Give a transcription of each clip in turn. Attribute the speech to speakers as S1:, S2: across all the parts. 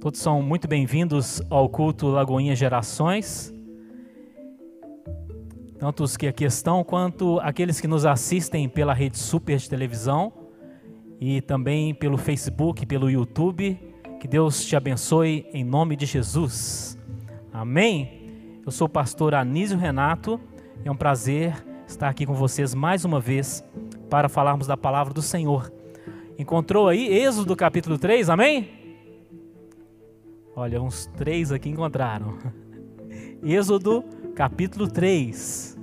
S1: Todos são muito bem-vindos ao culto Lagoinha Gerações. Tanto os que aqui estão, quanto aqueles que nos assistem pela rede Super de televisão e também pelo Facebook, pelo YouTube. Que Deus te abençoe em nome de Jesus. Amém? Eu sou o pastor Anísio Renato. É um prazer estar aqui com vocês mais uma vez para falarmos da palavra do Senhor. Encontrou aí Êxodo capítulo 3, amém? Olha, uns três aqui encontraram. Êxodo, capítulo 3.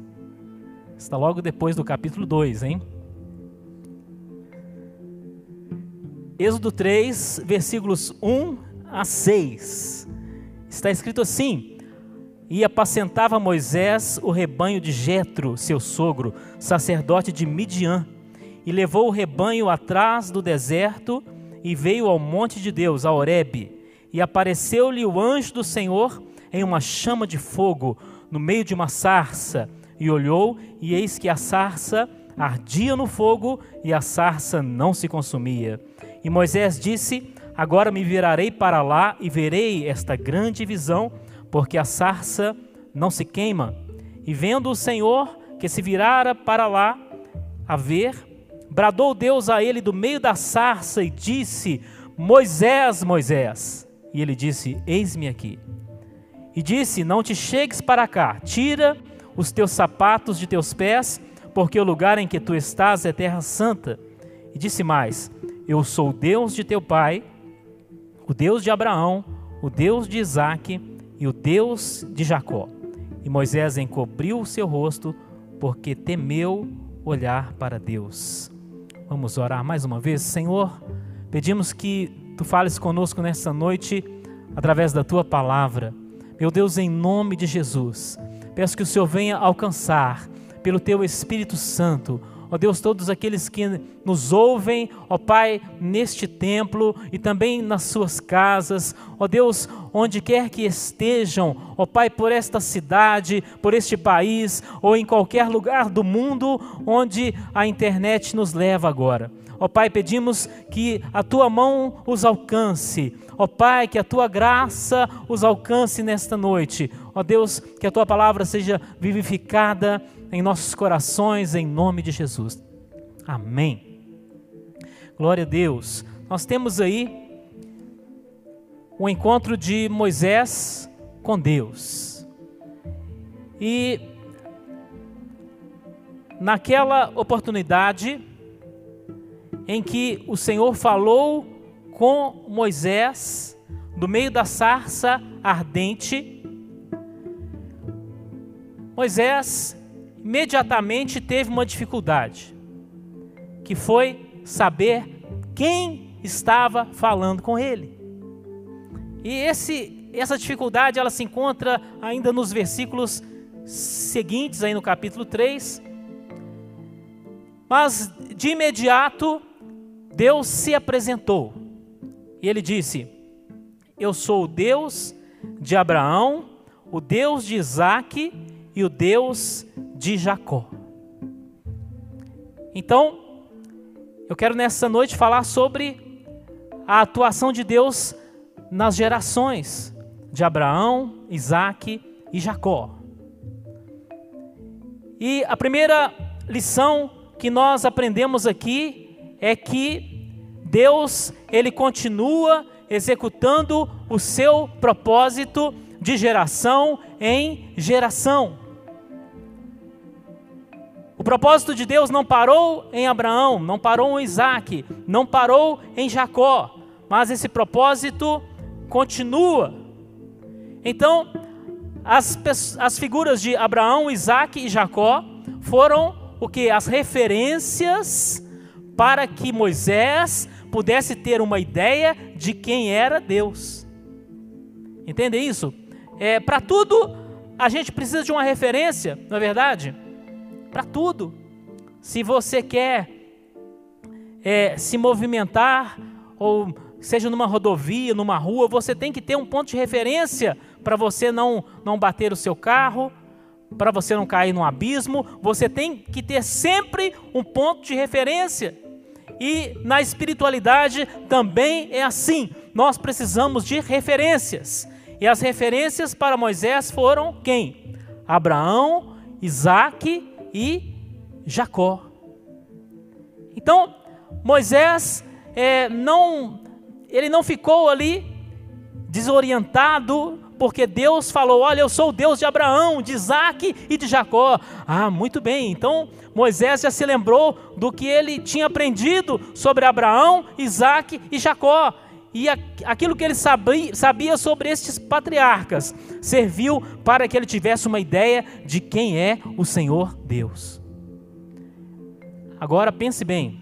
S1: Está logo depois do capítulo 2, hein? Êxodo 3, versículos 1 a 6. Está escrito assim: E apacentava Moisés o rebanho de Jetro, seu sogro, sacerdote de Midian, e levou o rebanho atrás do deserto e veio ao monte de Deus, a Horebe e apareceu-lhe o anjo do Senhor em uma chama de fogo, no meio de uma sarça, e olhou, e eis que a sarça ardia no fogo, e a sarça não se consumia. E Moisés disse: Agora me virarei para lá e verei esta grande visão, porque a sarça não se queima. E vendo o Senhor que se virara para lá a ver, bradou Deus a ele do meio da sarça e disse: Moisés, Moisés. E ele disse: Eis-me aqui. E disse: Não te chegues para cá, tira os teus sapatos de teus pés, porque o lugar em que tu estás é terra santa. E disse mais: Eu sou o Deus de teu pai, o Deus de Abraão, o Deus de Isaque e o Deus de Jacó. E Moisés encobriu o seu rosto, porque temeu olhar para Deus. Vamos orar mais uma vez, Senhor. Pedimos que tu fales conosco nessa noite através da tua palavra. Meu Deus, em nome de Jesus, peço que o Senhor venha alcançar pelo teu Espírito Santo ó Deus, todos aqueles que nos ouvem, ó Pai, neste templo e também nas suas casas, ó Deus, onde quer que estejam, ó Pai, por esta cidade, por este país ou em qualquer lugar do mundo onde a internet nos leva agora. Ó Pai, pedimos que a tua mão os alcance. Ó Pai, que a tua graça os alcance nesta noite. Ó Deus, que a tua palavra seja vivificada em nossos corações, em nome de Jesus. Amém. Glória a Deus. Nós temos aí o encontro de Moisés com Deus. E naquela oportunidade, em que o Senhor falou com Moisés do meio da sarça ardente. Moisés imediatamente teve uma dificuldade, que foi saber quem estava falando com ele. E esse, essa dificuldade ela se encontra ainda nos versículos seguintes, aí no capítulo 3. Mas de imediato Deus se apresentou e ele disse: Eu sou o Deus de Abraão, o Deus de Isaac e o Deus de Jacó. Então, eu quero nessa noite falar sobre a atuação de Deus nas gerações de Abraão, Isaac e Jacó. E a primeira lição que nós aprendemos aqui é que Deus, ele continua executando o seu propósito de geração em geração. Propósito de Deus não parou em Abraão, não parou em Isaac, não parou em Jacó, mas esse propósito continua. Então, as, as figuras de Abraão, Isaac e Jacó foram o que? As referências para que Moisés pudesse ter uma ideia de quem era Deus. Entende isso? É, para tudo a gente precisa de uma referência, não é verdade? Para tudo. Se você quer é, se movimentar, ou seja numa rodovia, numa rua, você tem que ter um ponto de referência para você não, não bater o seu carro, para você não cair num abismo, você tem que ter sempre um ponto de referência. E na espiritualidade também é assim. Nós precisamos de referências. E as referências para Moisés foram quem? Abraão, Isaac e Jacó. Então, Moisés é, não, ele não ficou ali desorientado, porque Deus falou: Olha, eu sou o Deus de Abraão, de Isaac e de Jacó. Ah, muito bem. Então Moisés já se lembrou do que ele tinha aprendido sobre Abraão, Isaac e Jacó. E aquilo que ele sabia, sobre estes patriarcas serviu para que ele tivesse uma ideia de quem é o Senhor Deus. Agora pense bem,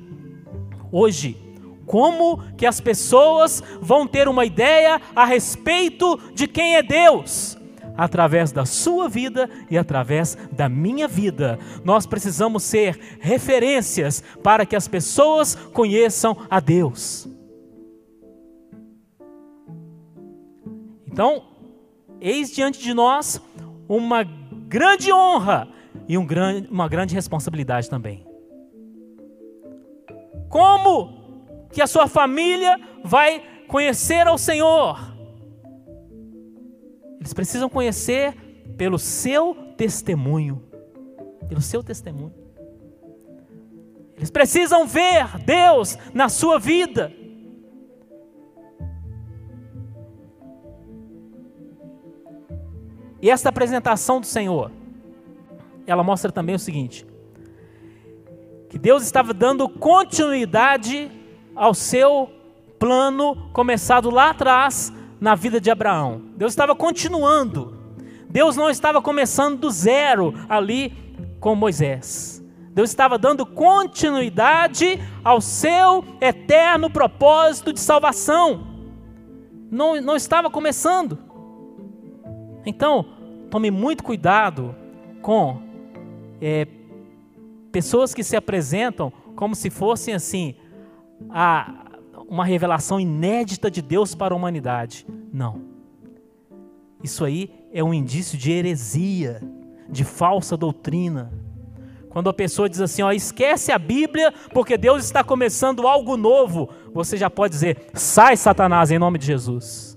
S1: hoje, como que as pessoas vão ter uma ideia a respeito de quem é Deus? Através da sua vida e através da minha vida. Nós precisamos ser referências para que as pessoas conheçam a Deus. Então, eis diante de nós uma grande honra e um grande, uma grande responsabilidade também. Como que a sua família vai conhecer ao Senhor? Eles precisam conhecer pelo seu testemunho. Pelo seu testemunho. Eles precisam ver Deus na sua vida. E esta apresentação do Senhor, ela mostra também o seguinte: que Deus estava dando continuidade ao seu plano começado lá atrás na vida de Abraão. Deus estava continuando. Deus não estava começando do zero ali com Moisés. Deus estava dando continuidade ao seu eterno propósito de salvação. Não, não estava começando. Então, tome muito cuidado com é, pessoas que se apresentam como se fossem assim a, uma revelação inédita de Deus para a humanidade. Não. Isso aí é um indício de heresia, de falsa doutrina. Quando a pessoa diz assim, ó, esquece a Bíblia porque Deus está começando algo novo, você já pode dizer: sai, Satanás, em nome de Jesus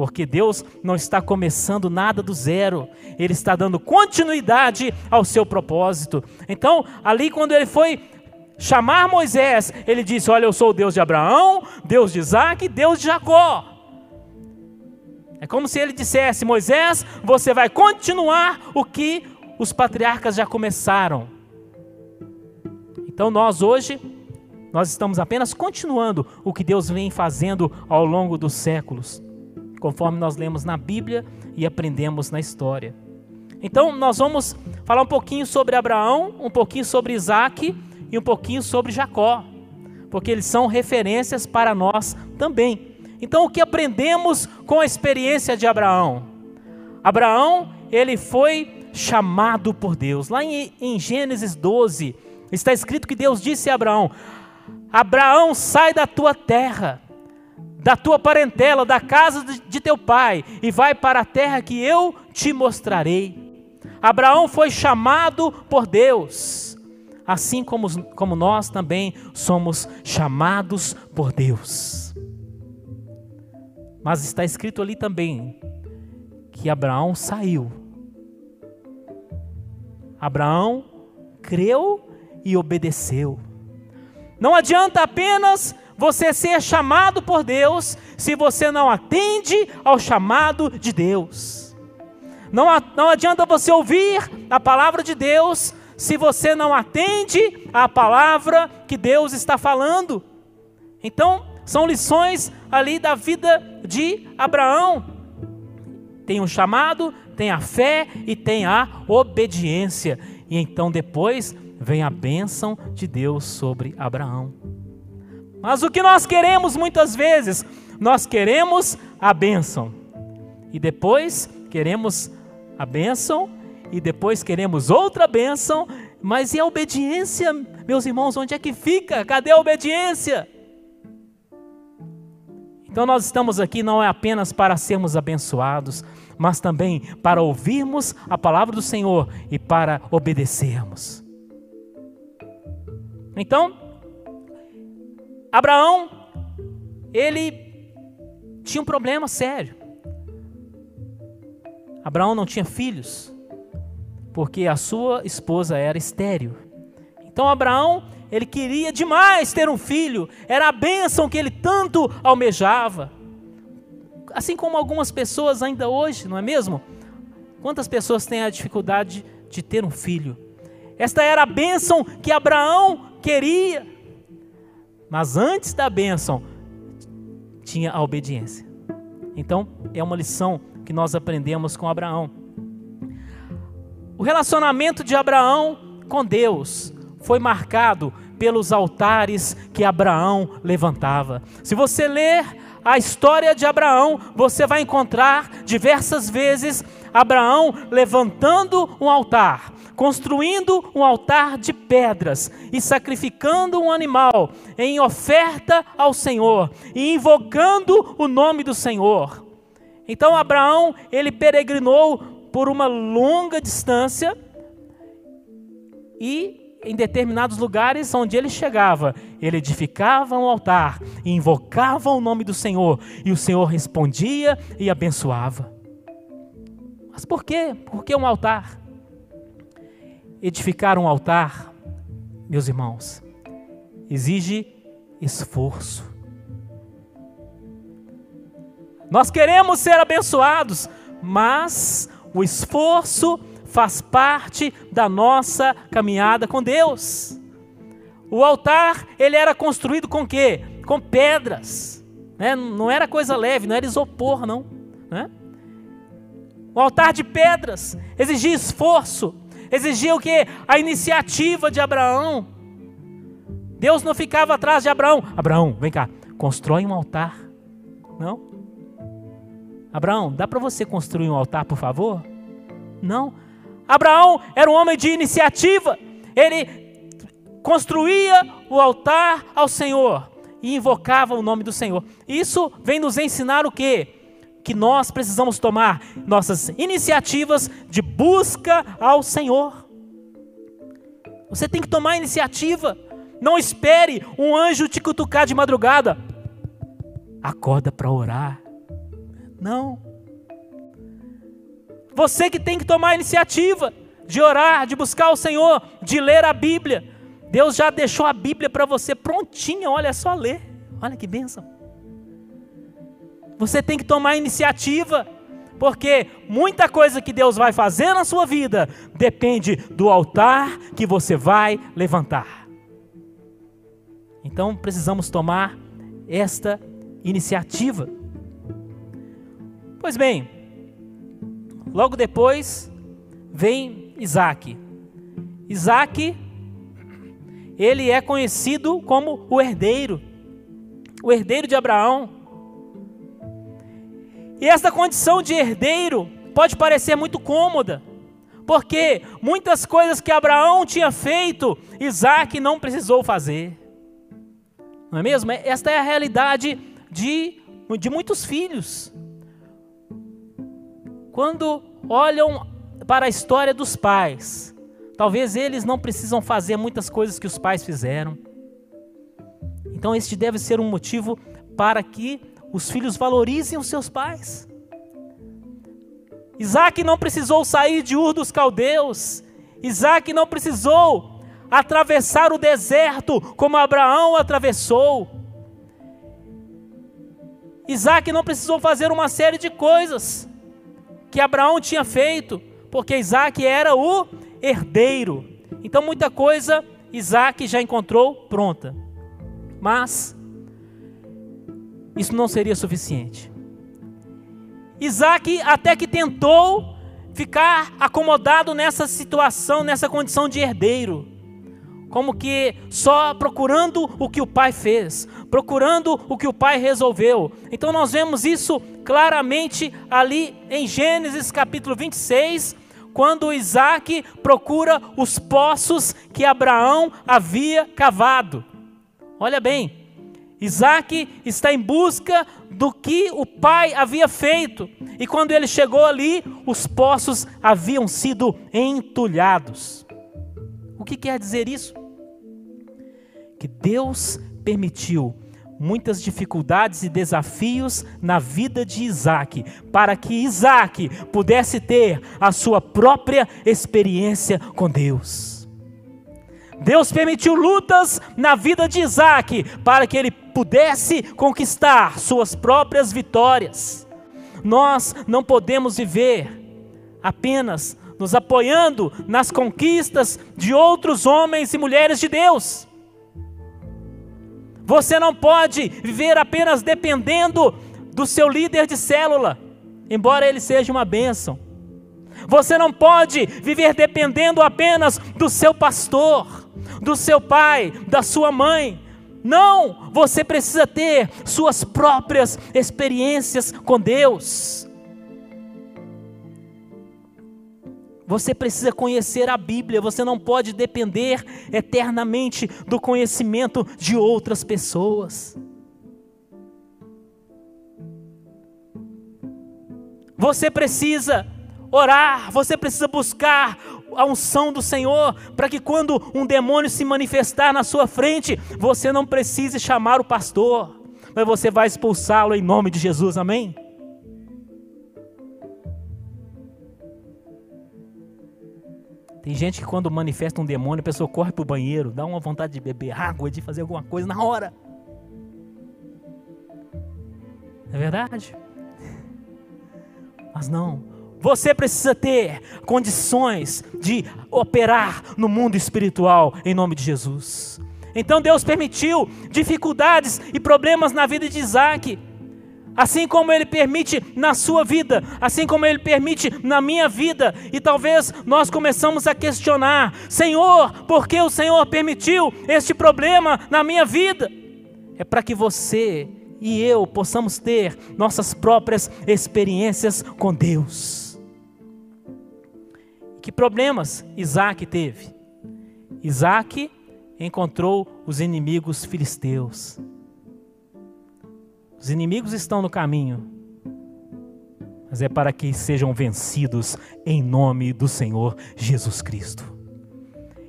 S1: porque Deus não está começando nada do zero, Ele está dando continuidade ao seu propósito. Então, ali, quando ele foi chamar Moisés, ele disse: Olha, eu sou o Deus de Abraão, Deus de Isaac, Deus de Jacó. É como se ele dissesse: Moisés, você vai continuar o que os patriarcas já começaram. Então, nós hoje, nós estamos apenas continuando o que Deus vem fazendo ao longo dos séculos conforme nós lemos na Bíblia e aprendemos na história. Então, nós vamos falar um pouquinho sobre Abraão, um pouquinho sobre Isaac e um pouquinho sobre Jacó, porque eles são referências para nós também. Então, o que aprendemos com a experiência de Abraão? Abraão, ele foi chamado por Deus. Lá em, em Gênesis 12, está escrito que Deus disse a Abraão: Abraão, sai da tua terra da tua parentela, da casa de teu pai, e vai para a terra que eu te mostrarei. Abraão foi chamado por Deus, assim como, como nós também somos chamados por Deus. Mas está escrito ali também que Abraão saiu. Abraão creu e obedeceu. Não adianta apenas você ser chamado por Deus se você não atende ao chamado de Deus. Não, não adianta você ouvir a palavra de Deus se você não atende à palavra que Deus está falando. Então, são lições ali da vida de Abraão. Tem um chamado, tem a fé e tem a obediência. E então depois vem a bênção de Deus sobre Abraão. Mas o que nós queremos muitas vezes, nós queremos a bênção. E depois queremos a bênção, e depois queremos outra bênção, mas e a obediência, meus irmãos, onde é que fica? Cadê a obediência? Então nós estamos aqui não é apenas para sermos abençoados, mas também para ouvirmos a palavra do Senhor e para obedecermos. Então, Abraão, ele tinha um problema sério. Abraão não tinha filhos, porque a sua esposa era estéril. Então Abraão, ele queria demais ter um filho, era a bênção que ele tanto almejava. Assim como algumas pessoas ainda hoje, não é mesmo? Quantas pessoas têm a dificuldade de ter um filho? Esta era a bênção que Abraão queria. Mas antes da bênção, tinha a obediência. Então, é uma lição que nós aprendemos com Abraão. O relacionamento de Abraão com Deus foi marcado pelos altares que Abraão levantava. Se você ler a história de Abraão, você vai encontrar diversas vezes Abraão levantando um altar, construindo um altar de pedras e sacrificando um animal em oferta ao Senhor e invocando o nome do Senhor. Então Abraão, ele peregrinou por uma longa distância e em determinados lugares onde ele chegava, ele edificava um altar e invocava o nome do Senhor, e o Senhor respondia e abençoava. Mas por quê? Por que um altar? Edificar um altar, meus irmãos, exige esforço. Nós queremos ser abençoados, mas o esforço faz parte da nossa caminhada com Deus. O altar, ele era construído com quê? Com pedras. Né? Não era coisa leve, não era isopor, não. Né? O altar de pedras exigia esforço, exigia o que? A iniciativa de Abraão. Deus não ficava atrás de Abraão. Abraão, vem cá, constrói um altar. Não. Abraão, dá para você construir um altar, por favor? Não. Abraão era um homem de iniciativa. Ele construía o altar ao Senhor e invocava o nome do Senhor. Isso vem nos ensinar o quê? Que nós precisamos tomar nossas iniciativas de busca ao Senhor. Você tem que tomar iniciativa. Não espere um anjo te cutucar de madrugada. Acorda para orar. Não. Você que tem que tomar iniciativa de orar, de buscar o Senhor, de ler a Bíblia. Deus já deixou a Bíblia para você prontinha, olha é só ler. Olha que bênção. Você tem que tomar iniciativa, porque muita coisa que Deus vai fazer na sua vida depende do altar que você vai levantar. Então precisamos tomar esta iniciativa. Pois bem, logo depois vem Isaac. Isaac, ele é conhecido como o herdeiro, o herdeiro de Abraão. E essa condição de herdeiro pode parecer muito cômoda, porque muitas coisas que Abraão tinha feito, Isaac não precisou fazer. Não é mesmo? Esta é a realidade de, de muitos filhos. Quando olham para a história dos pais, talvez eles não precisam fazer muitas coisas que os pais fizeram. Então, este deve ser um motivo para que os filhos valorizem os seus pais. Isaac não precisou sair de Ur dos Caldeus. Isaac não precisou atravessar o deserto como Abraão atravessou. Isaac não precisou fazer uma série de coisas que Abraão tinha feito, porque Isaac era o herdeiro. Então, muita coisa Isaac já encontrou pronta. Mas, isso não seria suficiente. Isaac até que tentou ficar acomodado nessa situação, nessa condição de herdeiro como que só procurando o que o pai fez, procurando o que o pai resolveu. Então nós vemos isso claramente ali em Gênesis capítulo 26, quando Isaac procura os poços que Abraão havia cavado. Olha bem, Isaac está em busca do que o pai havia feito. E quando ele chegou ali, os poços haviam sido entulhados. O que quer dizer isso? Que Deus permitiu muitas dificuldades e desafios na vida de Isaac, para que Isaac pudesse ter a sua própria experiência com Deus. Deus permitiu lutas na vida de Isaac para que ele pudesse conquistar suas próprias vitórias. Nós não podemos viver apenas nos apoiando nas conquistas de outros homens e mulheres de Deus. Você não pode viver apenas dependendo do seu líder de célula, embora ele seja uma bênção. Você não pode viver dependendo apenas do seu pastor, do seu pai, da sua mãe. Não, você precisa ter suas próprias experiências com Deus. Você precisa conhecer a Bíblia, você não pode depender eternamente do conhecimento de outras pessoas. Você precisa orar, você precisa buscar a unção do Senhor, para que quando um demônio se manifestar na sua frente, você não precise chamar o pastor, mas você vai expulsá-lo em nome de Jesus, amém? Tem gente que quando manifesta um demônio, a pessoa corre para o banheiro, dá uma vontade de beber água, de fazer alguma coisa na hora. É verdade? Mas não, você precisa ter condições de operar no mundo espiritual em nome de Jesus. Então Deus permitiu dificuldades e problemas na vida de Isaac, assim como Ele permite na sua vida, assim como Ele permite na minha vida. E talvez nós começamos a questionar: Senhor, por que o Senhor permitiu este problema na minha vida? É para que você e eu possamos ter nossas próprias experiências com Deus. Que problemas Isaac teve? Isaac encontrou os inimigos filisteus. Os inimigos estão no caminho, mas é para que sejam vencidos em nome do Senhor Jesus Cristo.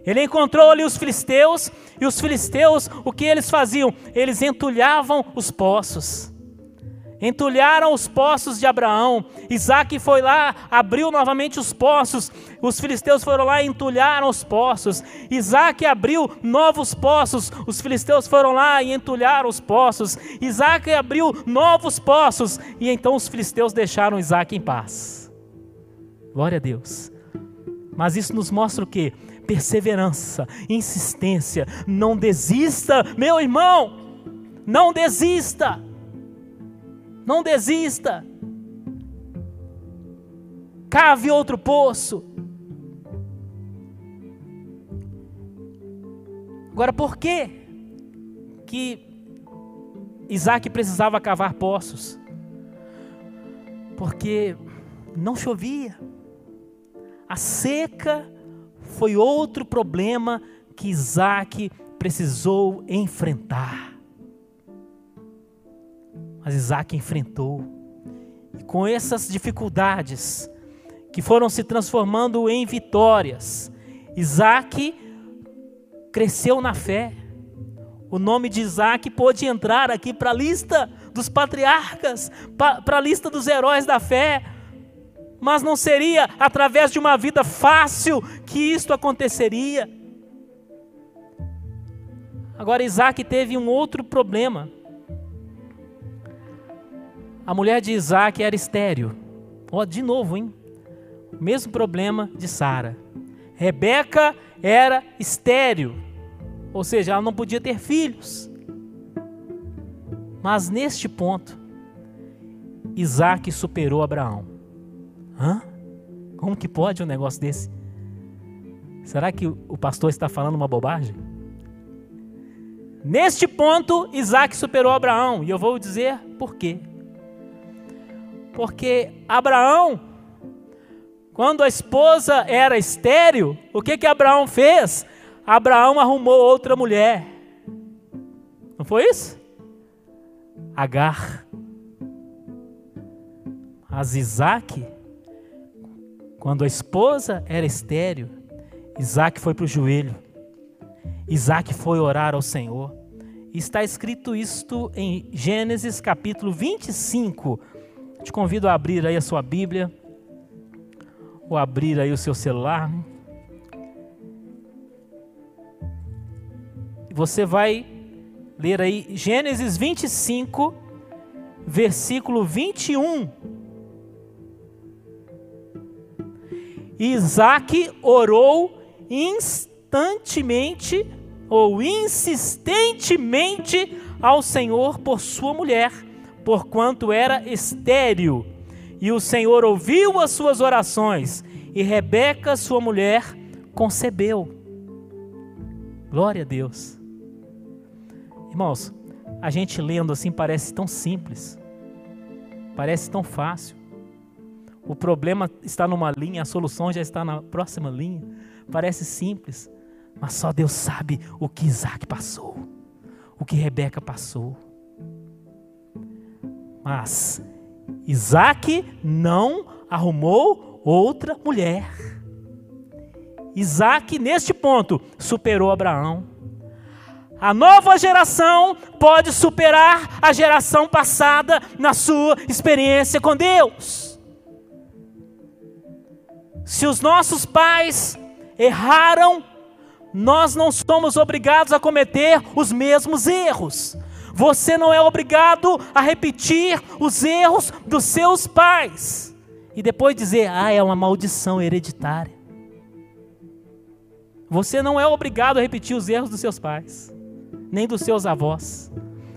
S1: Ele encontrou ali os filisteus, e os filisteus, o que eles faziam? Eles entulhavam os poços entulharam os poços de Abraão. Isaac foi lá, abriu novamente os poços. Os filisteus foram lá e entulharam os poços. Isaac abriu novos poços. Os filisteus foram lá e entulharam os poços. Isaac abriu novos poços. E então os filisteus deixaram Isaac em paz. Glória a Deus. Mas isso nos mostra o que? Perseverança, insistência. Não desista, meu irmão. Não desista. Não desista. Cave outro poço. Agora, por que que Isaac precisava cavar poços? Porque não chovia. A seca foi outro problema que Isaac precisou enfrentar. Mas Isaac enfrentou. E com essas dificuldades, que foram se transformando em vitórias, Isaac cresceu na fé. O nome de Isaac pôde entrar aqui para a lista dos patriarcas, para a lista dos heróis da fé. Mas não seria através de uma vida fácil que isto aconteceria. Agora, Isaac teve um outro problema. A mulher de Isaac era estéreo. Ó, oh, de novo, hein? Mesmo problema de Sara. Rebeca era estéreo, ou seja, ela não podia ter filhos. Mas neste ponto, Isaac superou Abraão. Hã? Como que pode um negócio desse? Será que o pastor está falando uma bobagem? Neste ponto, Isaac superou Abraão, e eu vou dizer por quê. Porque Abraão, quando a esposa era estéril, o que que Abraão fez? Abraão arrumou outra mulher. Não foi isso? Agar. Mas Isaac, quando a esposa era estéreo, Isaac foi para o joelho. Isaac foi orar ao Senhor. Está escrito isto em Gênesis capítulo 25. Te convido a abrir aí a sua Bíblia, ou abrir aí o seu celular. Você vai ler aí Gênesis 25, versículo 21. Isaac orou instantemente ou insistentemente ao Senhor por sua mulher, porquanto era estéril. E o Senhor ouviu as suas orações, e Rebeca, sua mulher, concebeu. Glória a Deus. Irmãos, a gente lendo assim parece tão simples, parece tão fácil. O problema está numa linha, a solução já está na próxima linha. Parece simples, mas só Deus sabe o que Isaac passou, o que Rebeca passou. Mas Isaac não arrumou outra mulher. Isaac, neste ponto, superou Abraão. A nova geração pode superar a geração passada na sua experiência com Deus. Se os nossos pais erraram, nós não somos obrigados a cometer os mesmos erros. Você não é obrigado a repetir os erros dos seus pais e depois dizer, ah, é uma maldição hereditária. Você não é obrigado a repetir os erros dos seus pais nem dos seus avós.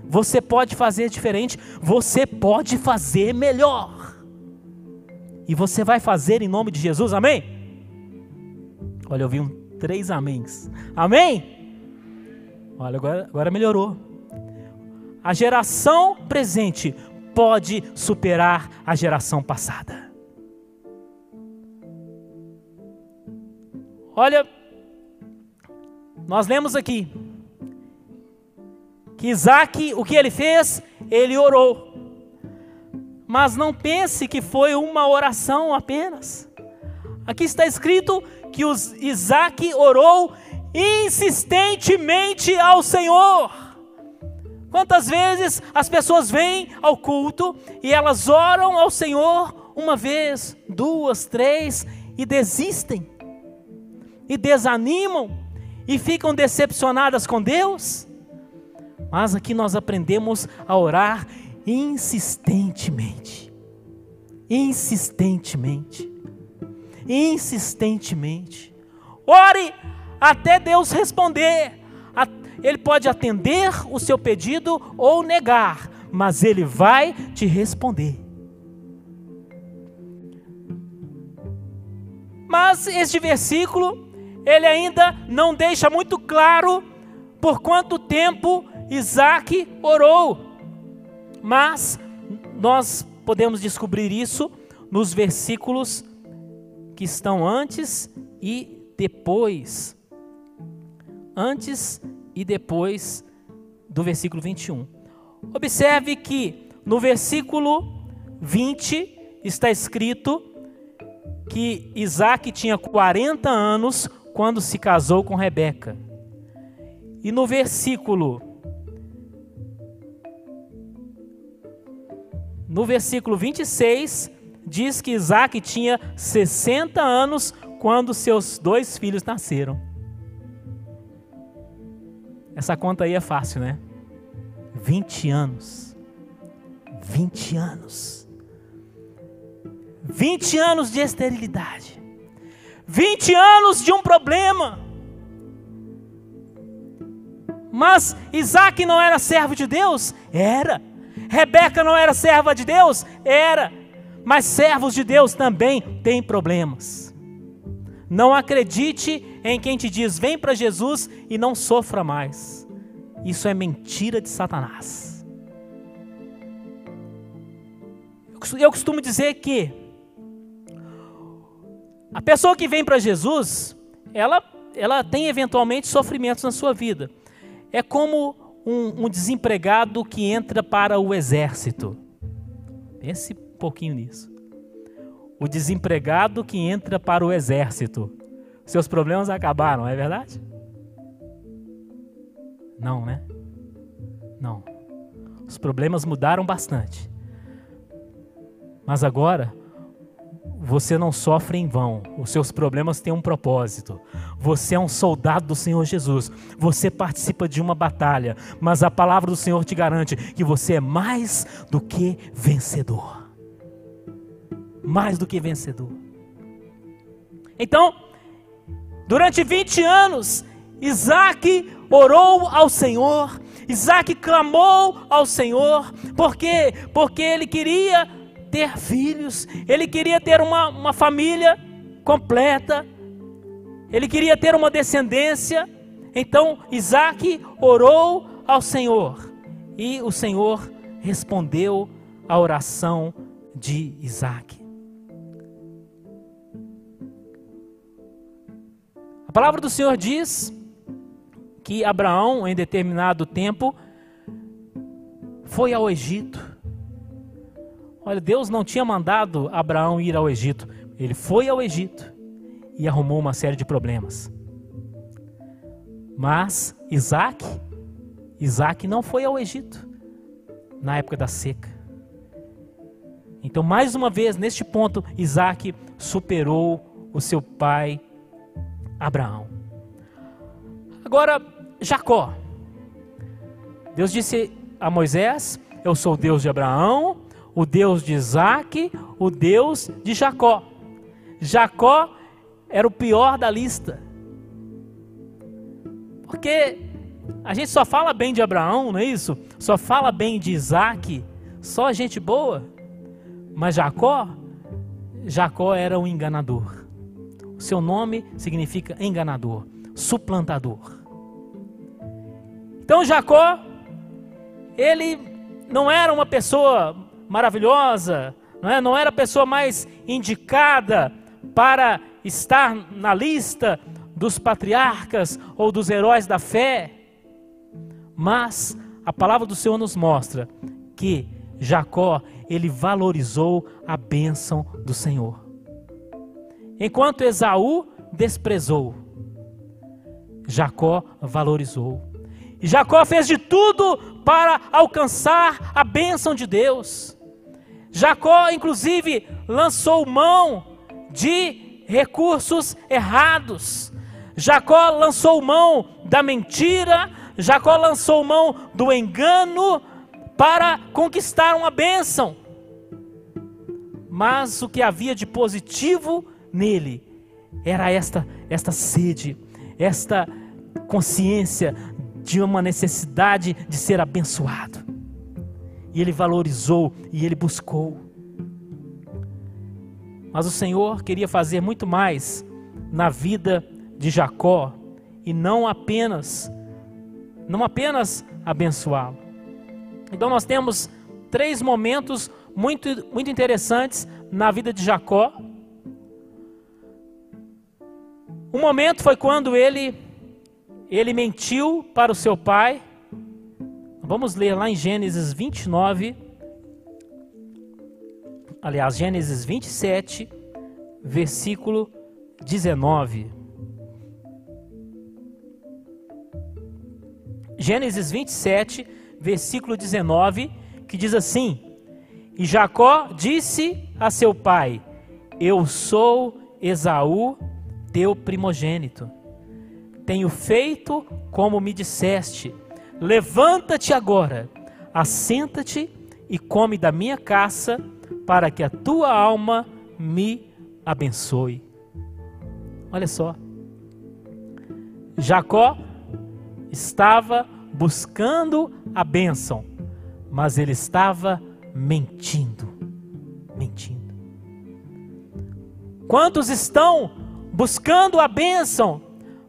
S1: Você pode fazer diferente, você pode fazer melhor. E você vai fazer em nome de Jesus, amém? Olha, eu vi um três améns. Amém? Olha, agora, agora melhorou. A geração presente pode superar a geração passada. Olha, nós lemos aqui que Isaac, o que ele fez? Ele orou. Mas não pense que foi uma oração apenas. Aqui está escrito que Isaac orou insistentemente ao Senhor. Quantas vezes as pessoas vêm ao culto e elas oram ao Senhor uma vez, duas, três e desistem, e desanimam, e ficam decepcionadas com Deus? Mas aqui nós aprendemos a orar insistentemente. Insistentemente. Insistentemente. Ore até Deus responder. Ele pode atender o seu pedido ou negar, mas ele vai te responder. Mas este versículo, ele ainda não deixa muito claro por quanto tempo Isaac orou, mas nós podemos descobrir isso nos versículos que estão antes e depois. Antes e depois do versículo 21. Observe que no versículo 20 está escrito que Isaac tinha 40 anos quando se casou com Rebeca. E no versículo no versículo 26, diz que Isaac tinha 60 anos quando seus dois filhos nasceram. Essa conta aí é fácil, né? 20 anos. 20 anos. 20 anos de esterilidade. 20 anos de um problema. Mas Isaac não era servo de Deus? Era. Rebeca não era serva de Deus? Era. Mas servos de Deus também têm problemas. Não acredite em quem te diz: vem para Jesus e não sofra mais. Isso é mentira de Satanás. Eu costumo dizer que a pessoa que vem para Jesus, ela, ela tem eventualmente sofrimentos na sua vida. É como um, um desempregado que entra para o exército. Pense um pouquinho nisso. O desempregado que entra para o exército. Seus problemas acabaram, é verdade? Não, né? Não. Os problemas mudaram bastante. Mas agora, você não sofre em vão. Os seus problemas têm um propósito. Você é um soldado do Senhor Jesus. Você participa de uma batalha. Mas a palavra do Senhor te garante que você é mais do que vencedor. Mais do que vencedor. Então, durante 20 anos, Isaac orou ao Senhor. Isaac clamou ao Senhor. Por quê? Porque ele queria ter filhos, ele queria ter uma, uma família completa, ele queria ter uma descendência. Então Isaac orou ao Senhor e o Senhor respondeu à oração de Isaac. Palavra do Senhor diz que Abraão, em determinado tempo, foi ao Egito Olha, Deus não tinha mandado Abraão ir ao Egito. Ele foi ao Egito e arrumou uma série de problemas. Mas Isaac, Isaac não foi ao Egito na época da seca. Então, mais uma vez, neste ponto, Isaac superou o seu pai Abraão. Agora, Jacó. Deus disse a Moisés: Eu sou o Deus de Abraão, o Deus de Isaac, o Deus de Jacó. Jacó era o pior da lista. Porque a gente só fala bem de Abraão, não é isso? Só fala bem de Isaac, só gente boa. Mas Jacó, Jacó era um enganador. Seu nome significa enganador, suplantador. Então Jacó, ele não era uma pessoa maravilhosa, não, é? não era a pessoa mais indicada para estar na lista dos patriarcas ou dos heróis da fé. Mas a palavra do Senhor nos mostra que Jacó, ele valorizou a bênção do Senhor. Enquanto Esaú desprezou, Jacó valorizou. E Jacó fez de tudo para alcançar a bênção de Deus. Jacó, inclusive, lançou mão de recursos errados. Jacó lançou mão da mentira, Jacó lançou mão do engano para conquistar uma bênção. Mas o que havia de positivo nele era esta, esta sede, esta consciência de uma necessidade de ser abençoado. E ele valorizou e ele buscou. Mas o Senhor queria fazer muito mais na vida de Jacó e não apenas não apenas abençoá-lo. Então nós temos três momentos muito muito interessantes na vida de Jacó. Um momento foi quando ele ele mentiu para o seu pai. Vamos ler lá em Gênesis 29. Aliás, Gênesis 27, versículo 19. Gênesis 27, versículo 19, que diz assim: E Jacó disse a seu pai: Eu sou Esaú, teu primogênito tenho feito como me disseste. Levanta-te agora, assenta-te e come da minha caça, para que a tua alma me abençoe. Olha só. Jacó estava buscando a bênção, mas ele estava mentindo. Mentindo. Quantos estão buscando a bênção,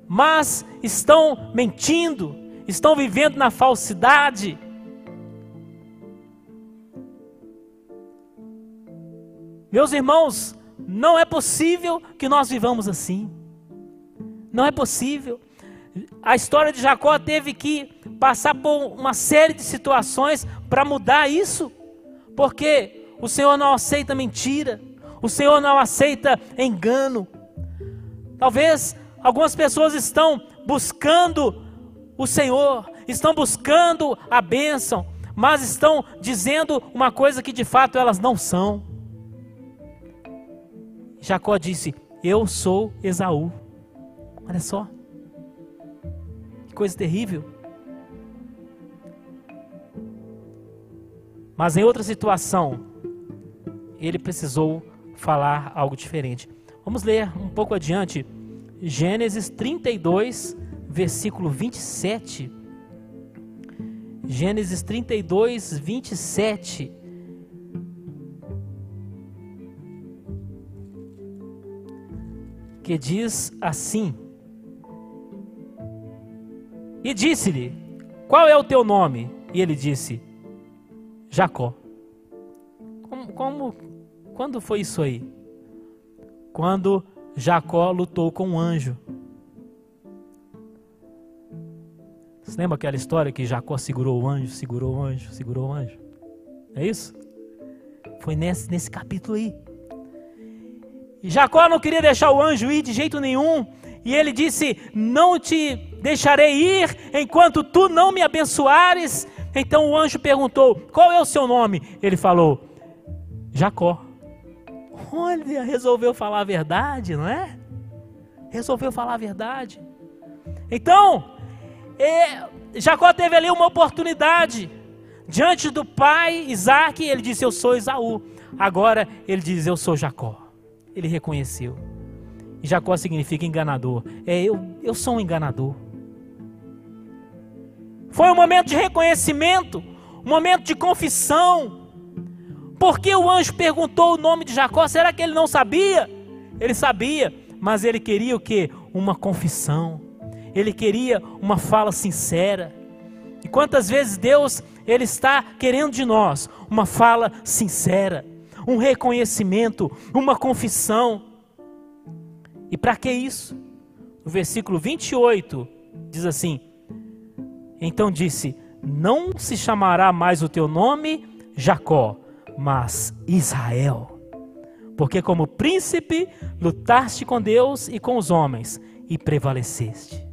S1: mas estão mentindo, estão vivendo na falsidade. Meus irmãos, não é possível que nós vivamos assim. Não é possível. a história de Jacó teve que passar por uma série de situações para mudar isso, porque o Senhor não aceita mentira, o Senhor não aceita engano. Talvez algumas pessoas estão buscando o Senhor, estão buscando a bênção, mas estão dizendo uma coisa que de fato elas não são. Jacó disse: Eu sou Esaú. Olha só coisa terrível. Mas em outra situação, ele precisou falar algo diferente. Vamos ler um pouco adiante, Gênesis 32, versículo 27. Gênesis 32, 27. Que diz assim: e disse-lhe: Qual é o teu nome? E ele disse: Jacó. Como, como, quando foi isso aí? Quando Jacó lutou com um anjo. Você lembra aquela história que Jacó segurou o anjo, segurou o anjo, segurou o anjo? É isso? Foi nesse, nesse capítulo aí. E Jacó não queria deixar o anjo ir de jeito nenhum. E ele disse: Não te deixarei ir enquanto tu não me abençoares. Então o anjo perguntou: Qual é o seu nome? Ele falou: Jacó. Olha, resolveu falar a verdade, não é? Resolveu falar a verdade. Então, é, Jacó teve ali uma oportunidade. Diante do pai Isaac, ele disse: Eu sou Esaú. Agora ele diz: Eu sou Jacó. Ele reconheceu. Jacó significa enganador. É, eu, eu sou um enganador. Foi um momento de reconhecimento, um momento de confissão. Porque o anjo perguntou o nome de Jacó? Será que ele não sabia? Ele sabia, mas ele queria o que? Uma confissão. Ele queria uma fala sincera. E quantas vezes Deus ele está querendo de nós uma fala sincera, um reconhecimento, uma confissão. E para que isso? O versículo 28 diz assim: então disse: Não se chamará mais o teu nome Jacó, mas Israel. Porque como príncipe lutaste com Deus e com os homens e prevaleceste.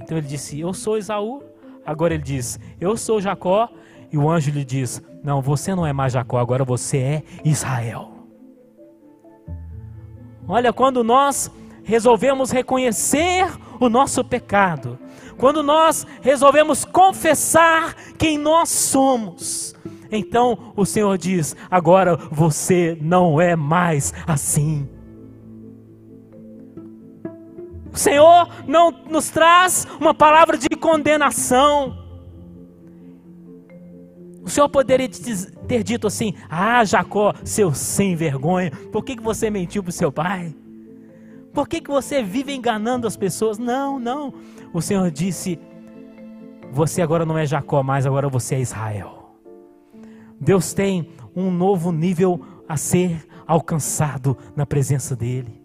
S1: Então ele disse: Eu sou Esaú. Agora ele diz: Eu sou Jacó. E o anjo lhe diz: Não, você não é mais Jacó, agora você é Israel. Olha, quando nós resolvemos reconhecer o nosso pecado, quando nós resolvemos confessar quem nós somos, então o Senhor diz: agora você não é mais assim. O Senhor não nos traz uma palavra de condenação. O Senhor poderia ter dito assim: Ah, Jacó, seu sem vergonha, por que, que você mentiu para o seu pai? Por que, que você vive enganando as pessoas? Não, não. O Senhor disse: Você agora não é Jacó mais, agora você é Israel. Deus tem um novo nível a ser alcançado na presença dEle.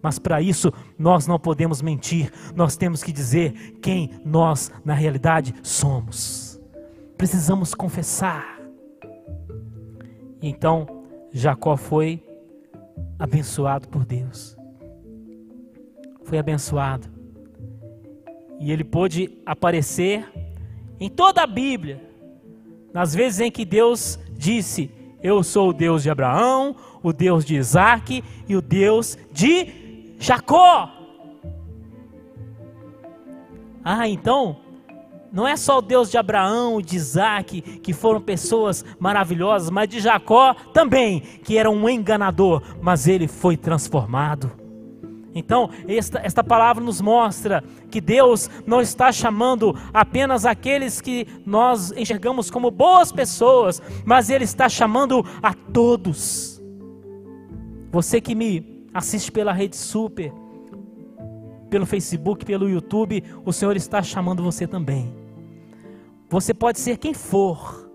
S1: Mas para isso nós não podemos mentir, nós temos que dizer quem nós na realidade somos. Precisamos confessar. Então Jacó foi abençoado por Deus foi abençoado. E ele pôde aparecer em toda a Bíblia, nas vezes em que Deus disse: Eu sou o Deus de Abraão, o Deus de Isaac e o Deus de Jacó. Ah, então, não é só o Deus de Abraão, de Isaac, que foram pessoas maravilhosas, mas de Jacó também, que era um enganador, mas ele foi transformado. Então, esta, esta palavra nos mostra que Deus não está chamando apenas aqueles que nós enxergamos como boas pessoas, mas Ele está chamando a todos. Você que me assiste pela Rede Super, pelo Facebook, pelo YouTube, o Senhor está chamando você também. Você pode ser quem for,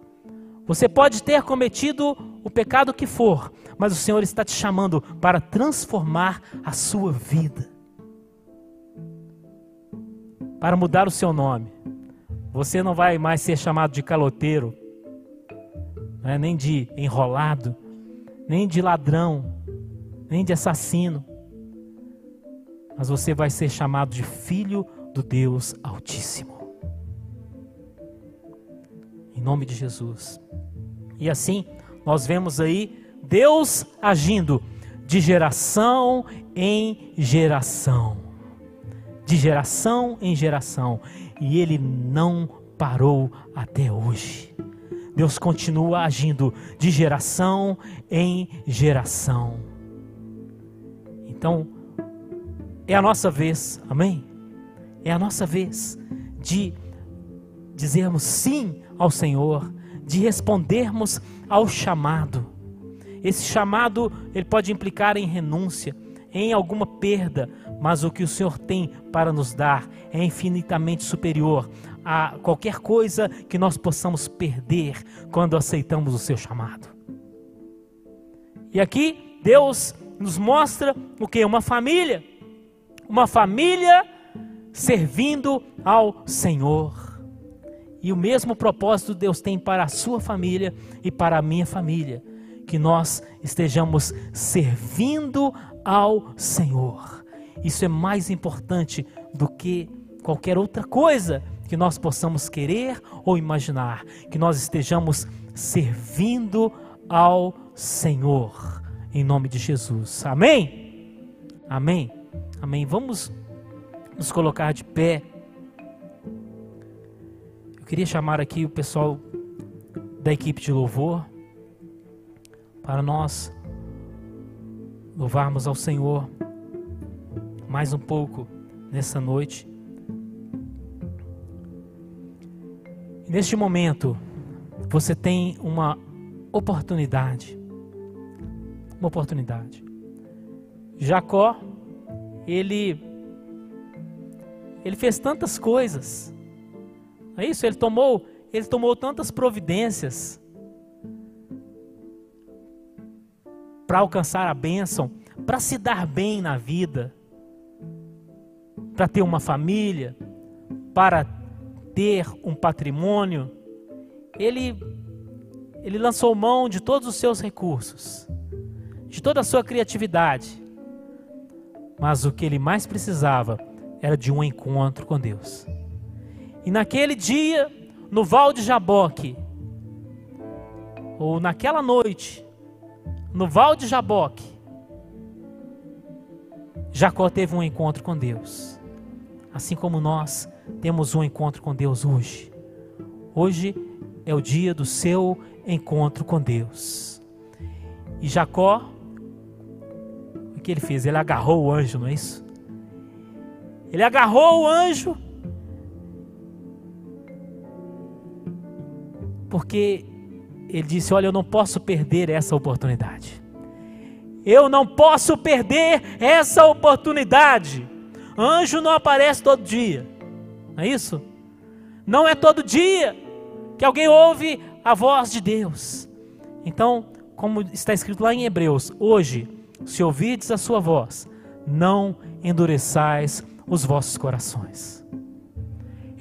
S1: você pode ter cometido o pecado que for, mas o Senhor está te chamando para transformar a sua vida. para mudar o seu nome. Você não vai mais ser chamado de caloteiro, né? nem de enrolado, nem de ladrão, nem de assassino, mas você vai ser chamado de filho do Deus Altíssimo. Em nome de Jesus. E assim, nós vemos aí Deus agindo de geração em geração. De geração em geração. E ele não parou até hoje. Deus continua agindo de geração em geração. Então, é a nossa vez, amém? É a nossa vez de dizermos sim ao Senhor, de respondermos ao chamado. Esse chamado, ele pode implicar em renúncia, em alguma perda, mas o que o Senhor tem para nos dar é infinitamente superior a qualquer coisa que nós possamos perder quando aceitamos o seu chamado. E aqui Deus nos mostra o que? Uma família. Uma família servindo ao Senhor. E o mesmo propósito Deus tem para a sua família e para a minha família, que nós estejamos servindo ao Senhor. Isso é mais importante do que qualquer outra coisa que nós possamos querer ou imaginar, que nós estejamos servindo ao Senhor, em nome de Jesus. Amém? Amém? Amém. Vamos nos colocar de pé. Queria chamar aqui o pessoal da equipe de louvor para nós louvarmos ao Senhor mais um pouco nessa noite. Neste momento, você tem uma oportunidade. Uma oportunidade. Jacó, ele ele fez tantas coisas. É isso? Ele tomou, ele tomou tantas providências para alcançar a bênção, para se dar bem na vida, para ter uma família, para ter um patrimônio. Ele ele lançou mão de todos os seus recursos, de toda a sua criatividade. Mas o que ele mais precisava era de um encontro com Deus. E naquele dia, no Val de Jaboque, ou naquela noite, no Val de Jaboque, Jacó teve um encontro com Deus. Assim como nós temos um encontro com Deus hoje. Hoje é o dia do seu encontro com Deus. E Jacó, o que ele fez? Ele agarrou o anjo, não é isso? Ele agarrou o anjo, porque ele disse: Olha, eu não posso perder essa oportunidade. Eu não posso perder essa oportunidade. Anjo não aparece todo dia, não é isso? Não é todo dia que alguém ouve a voz de Deus. Então, como está escrito lá em Hebreus, hoje, se ouvides a sua voz, não endureçais os vossos corações.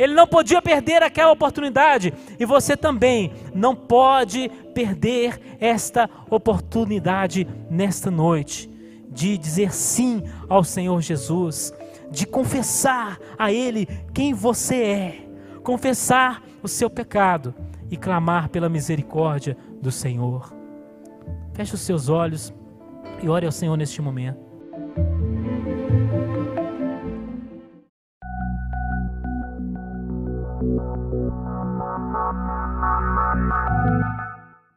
S1: Ele não podia perder aquela oportunidade e você também não pode perder esta oportunidade nesta noite de dizer sim ao Senhor Jesus, de confessar a Ele quem você é, confessar o seu pecado e clamar pela misericórdia do Senhor. Feche os seus olhos e ore ao Senhor neste momento.